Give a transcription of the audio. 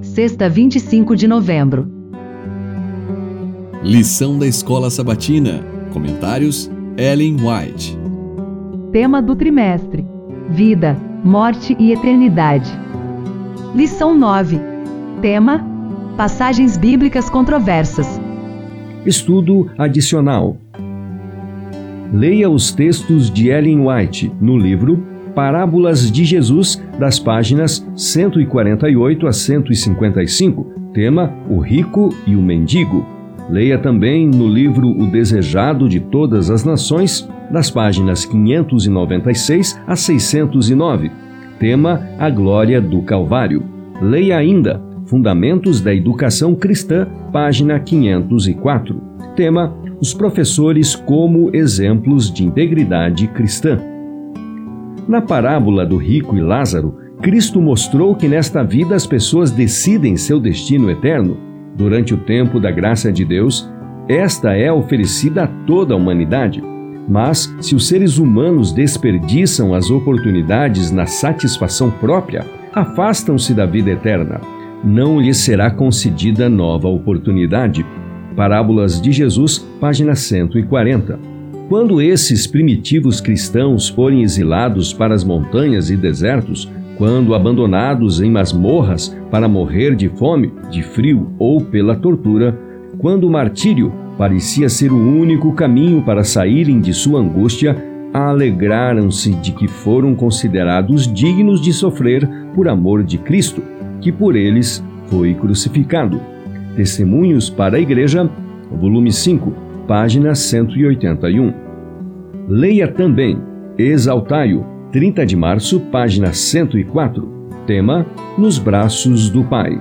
Sexta, 25 de novembro. Lição da Escola Sabatina. Comentários: Ellen White. Tema do trimestre: Vida, Morte e Eternidade. Lição 9. Tema: Passagens bíblicas controversas. Estudo adicional. Leia os textos de Ellen White no livro Parábolas de Jesus, das páginas 148 a 155, tema O Rico e o Mendigo. Leia também no livro O Desejado de Todas as Nações, das páginas 596 a 609, tema A Glória do Calvário. Leia ainda Fundamentos da Educação Cristã, página 504, tema Os professores como exemplos de integridade cristã. Na parábola do rico e Lázaro, Cristo mostrou que nesta vida as pessoas decidem seu destino eterno. Durante o tempo da graça de Deus, esta é oferecida a toda a humanidade. Mas, se os seres humanos desperdiçam as oportunidades na satisfação própria, afastam-se da vida eterna. Não lhes será concedida nova oportunidade. Parábolas de Jesus, página 140. Quando esses primitivos cristãos forem exilados para as montanhas e desertos, quando abandonados em masmorras para morrer de fome, de frio ou pela tortura, quando o martírio parecia ser o único caminho para saírem de sua angústia, alegraram-se de que foram considerados dignos de sofrer por amor de Cristo, que por eles foi crucificado. Testemunhos para a Igreja, volume 5, página 181. Leia também Exaltai-o, 30 de março, página 104. Tema: Nos braços do Pai.